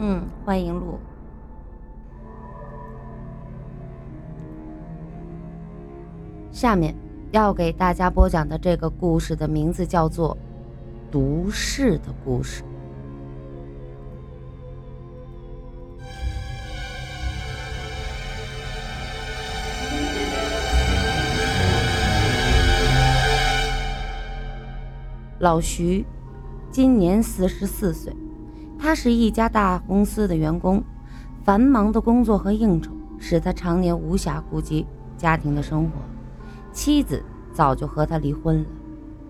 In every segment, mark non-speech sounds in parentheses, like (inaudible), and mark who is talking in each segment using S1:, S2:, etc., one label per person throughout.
S1: 嗯，欢迎录。下面要给大家播讲的这个故事的名字叫做《毒誓的故事》。老徐今年四十四岁。他是一家大公司的员工，繁忙的工作和应酬使他常年无暇顾及家庭的生活。妻子早就和他离婚了，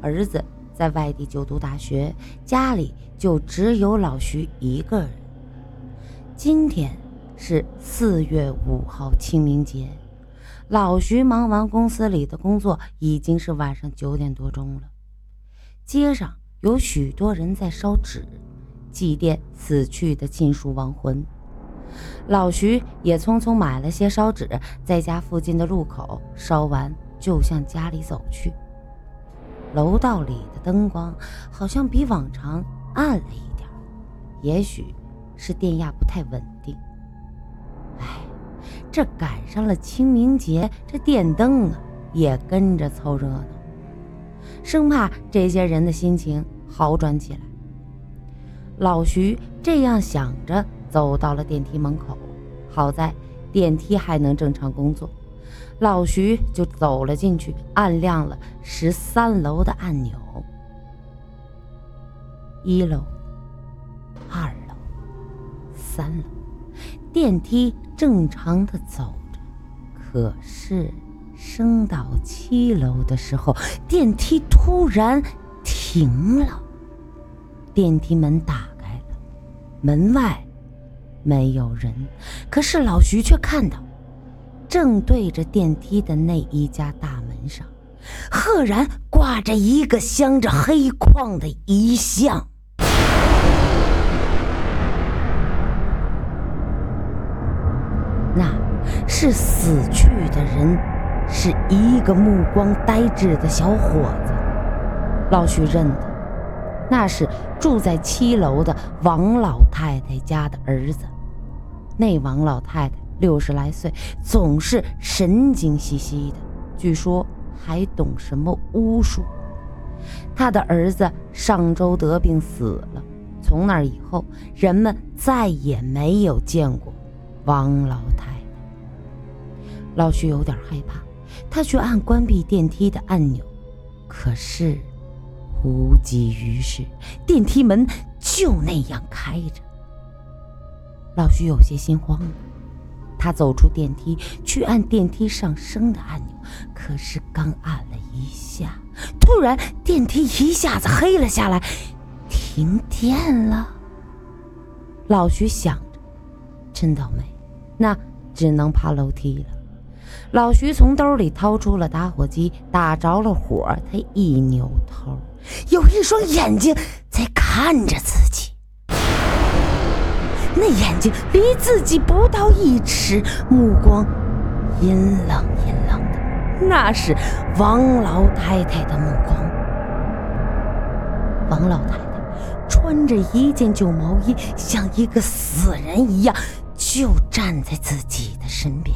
S1: 儿子在外地就读大学，家里就只有老徐一个人。今天是四月五号清明节，老徐忙完公司里的工作，已经是晚上九点多钟了。街上有许多人在烧纸。祭奠死去的亲属亡魂，老徐也匆匆买了些烧纸，在家附近的路口烧完，就向家里走去。楼道里的灯光好像比往常暗了一点，也许是电压不太稳定。哎，这赶上了清明节，这电灯啊也跟着凑热闹，生怕这些人的心情好转起来。老徐这样想着，走到了电梯门口。好在电梯还能正常工作，老徐就走了进去，按亮了十三楼的按钮。一楼、二楼、三楼，电梯正常的走着。可是升到七楼的时候，电梯突然停了。电梯门打，门外没有人，可是老徐却看到，正对着电梯的那一家大门上，赫然挂着一个镶着黑框的遗像。那是死去的人，是一个目光呆滞的小伙子。老徐认得。那是住在七楼的王老太太家的儿子。那王老太太六十来岁，总是神经兮兮的，据说还懂什么巫术。他的儿子上周得病死了，从那以后，人们再也没有见过王老太太。老徐有点害怕，他去按关闭电梯的按钮，可是。无济于事，电梯门就那样开着。老徐有些心慌了，他走出电梯，去按电梯上升的按钮。可是刚按了一下，突然电梯一下子黑了下来，停电了。老徐想着，真倒霉，那只能爬楼梯了。老徐从兜里掏出了打火机，打着了火。他一扭头，有一双眼睛在看着自己。那眼睛离自己不到一尺，目光阴冷阴冷的，那是王老太太的目光。王老太太穿着一件旧毛衣，像一个死人一样，就站在自己的身边。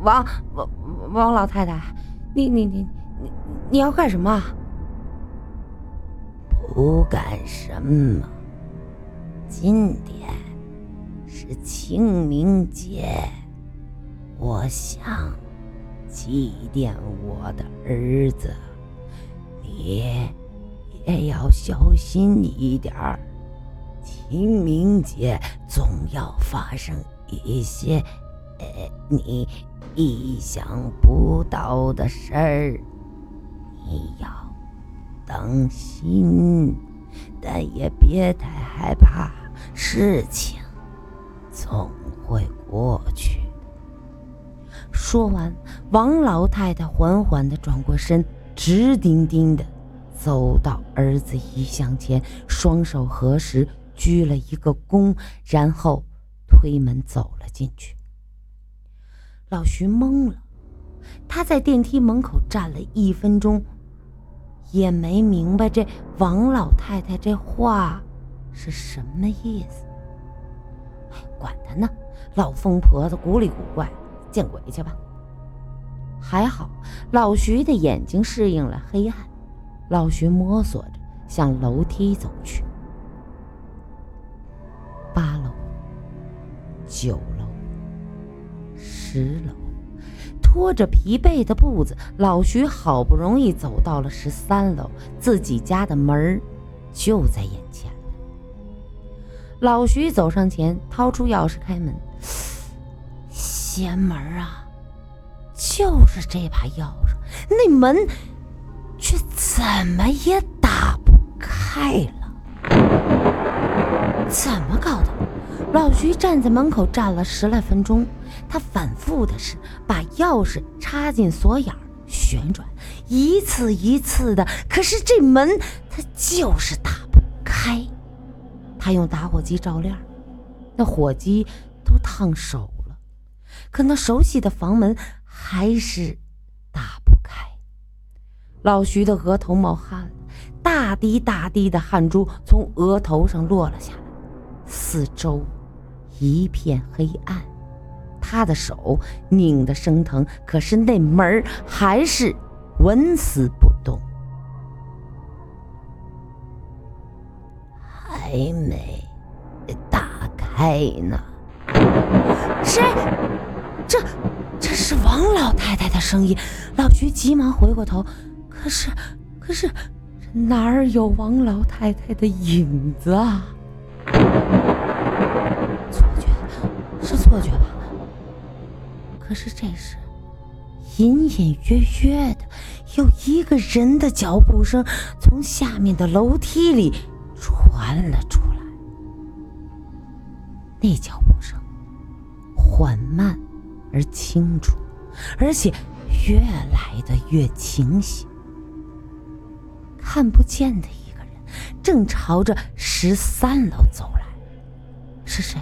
S1: 王王王老太太，你你你你你要干什么？
S2: 不干什么。今天是清明节，我想祭奠我的儿子，你也要小心一点。清明节总要发生一些。呃，你意想不到的事儿，你要当心，但也别太害怕。事情总会过去。
S1: 说完，王老太太缓缓地转过身，直盯盯地走到儿子遗像前，双手合十，鞠了一个躬，然后推门走了进去。老徐懵了，他在电梯门口站了一分钟，也没明白这王老太太这话是什么意思。管他呢，老疯婆子古里古怪，见鬼去吧！还好老徐的眼睛适应了黑暗，老徐摸索着向楼梯走去。八楼、九楼、十楼，拖着疲惫的步子，老徐好不容易走到了十三楼，自己家的门就在眼前。老徐走上前，掏出钥匙开门。邪门啊！就是这把钥匙，那门却怎么也打不开了。怎么搞的？老徐站在门口站了十来分钟，他反复的是把钥匙插进锁眼旋转，一次一次的，可是这门他就是打不开。他用打火机照亮，那火机都烫手了，可那熟悉的房门还是打不开。老徐的额头冒汗，大滴大滴的汗珠从额头上落了下来，四周一片黑暗，他的手拧得生疼，可是那门还是纹丝不动。
S2: 还没打开呢。
S1: 谁？这这是王老太太的声音。老徐急忙回过头，可是可是哪儿有王老太太的影子啊？错觉，是错觉吧？可是这时，隐隐约约的有一个人的脚步声从下面的楼梯里。传了出来，那脚步声缓慢而清楚，而且越来的越清晰。看不见的一个人正朝着十三楼走来，是谁？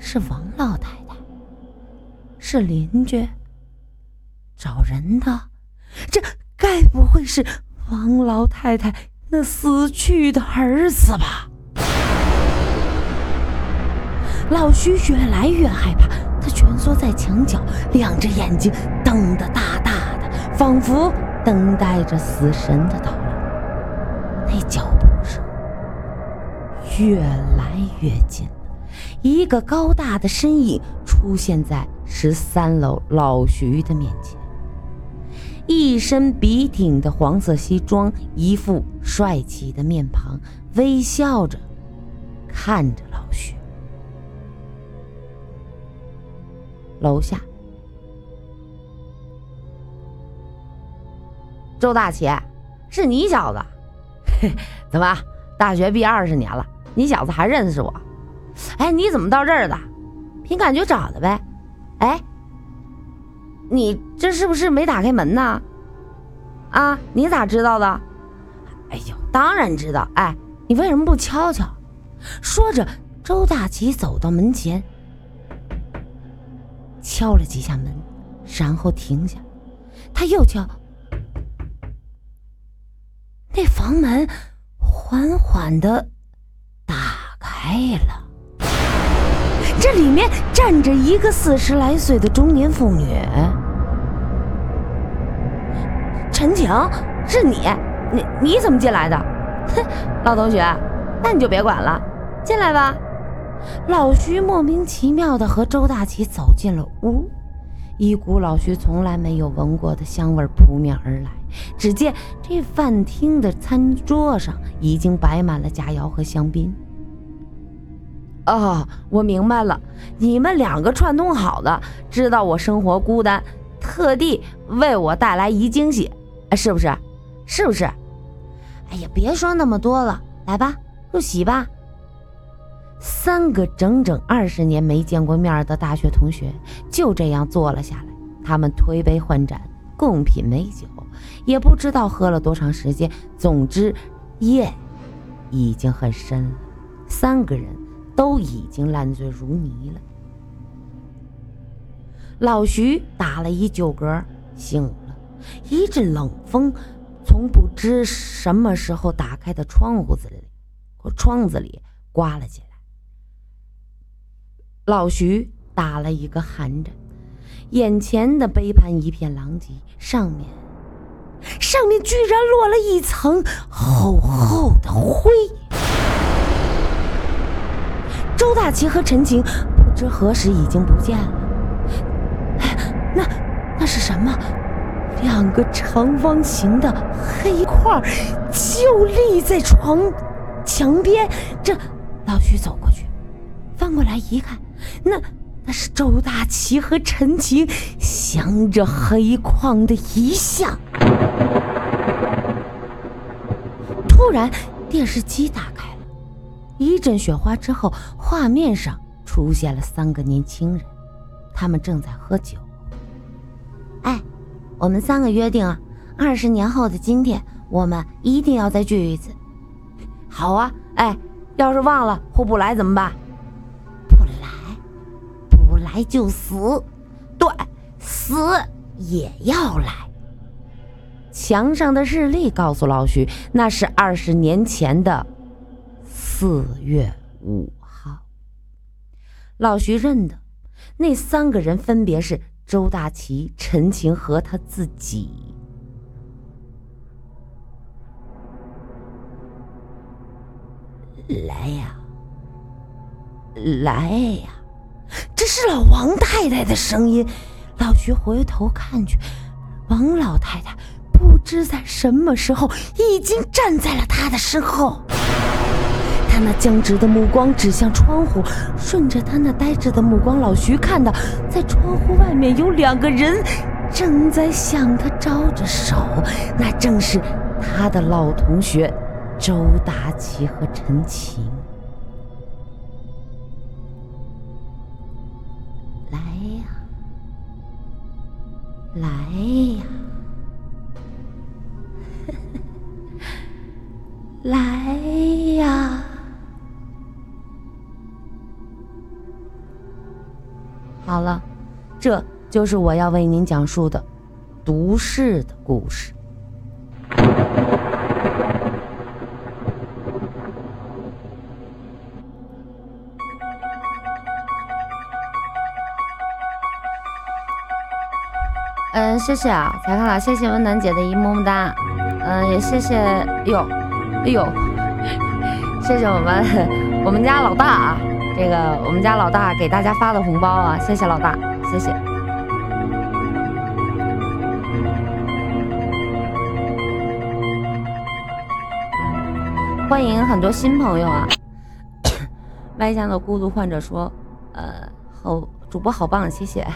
S1: 是王老太太？是邻居？找人的？这该不会是王老太太？那死去的儿子吧！老徐越来越害怕，他蜷缩在墙角，两只眼睛瞪得大大的，仿佛等待着死神的到来。那脚步声越来越近，一个高大的身影出现在十三楼老徐的面前。一身笔挺的黄色西装，一副帅气的面庞，微笑着看着老徐。楼下，周大奇，是你小子？(laughs) 怎么，大学毕业二十年了，你小子还认识我？哎，你怎么到这儿的？凭感觉找的呗？哎。你这是不是没打开门呢？啊，你咋知道的？哎呦，当然知道。哎，你为什么不敲敲？说着，周大奇走到门前，敲了几下门，然后停下。他又敲，那房门缓缓的打开了。这里面站着一个四十来岁的中年妇女。陈晴，是你？你你怎么进来的？哼，(laughs) 老同学，那你就别管了，进来吧。老徐莫名其妙的和周大奇走进了屋，一股老徐从来没有闻过的香味扑面而来。只见这饭厅的餐桌上已经摆满了佳肴和香槟。哦，我明白了，你们两个串通好的，知道我生活孤单，特地为我带来一惊喜。是不是？是不是？哎呀，别说那么多了，来吧，入席吧。三个整整二十年没见过面的大学同学就这样坐了下来，他们推杯换盏，共品美酒，也不知道喝了多长时间。总之，夜已经很深了，三个人都已经烂醉如泥了。老徐打了一酒嗝，醒了。一阵冷风从不知什么时候打开的窗户子里，窗子里刮了进来。老徐打了一个寒颤，眼前的杯盘一片狼藉，上面上面居然落了一层厚厚的灰。周大奇和陈晴不知何时已经不见了。那那是什么？两个长方形的黑块就立在床墙边。这老徐走过去，翻过来一看，那那是周大奇和陈晴镶着黑框的遗像。突然，电视机打开。一阵雪花之后，画面上出现了三个年轻人，他们正在喝酒。哎，我们三个约定啊，二十年后的今天，我们一定要再聚一次。
S2: 好啊，哎，要是忘了或不来怎么办？
S1: 不来，不来就死。
S2: 对，死也要来。
S1: 墙上的日历告诉老徐，那是二十年前的。四月五号，老徐认得那三个人分别是周大奇、陈晴和他自己。
S2: 来呀，
S1: 来呀！这是老王太太的声音。老徐回头看去，王老太太不知在什么时候已经站在了他的身后。那僵直的目光指向窗户，顺着他那呆滞的目光，老徐看到，在窗户外面有两个人正在向他招着手，那正是他的老同学周达奇和陈晴。来呀，来呀，(laughs) 来呀！好了，这就是我要为您讲述的毒誓的故事。嗯，谢谢啊，才看了，谢谢温暖姐的一么么哒。嗯，也谢谢，哎呦，哎呦，谢谢我们 (laughs) 我们家老大啊。这个我们家老大给大家发的红包啊，谢谢老大，谢谢。欢迎很多新朋友啊！(coughs) 外向的孤独患者说，呃，好主播好棒，谢谢。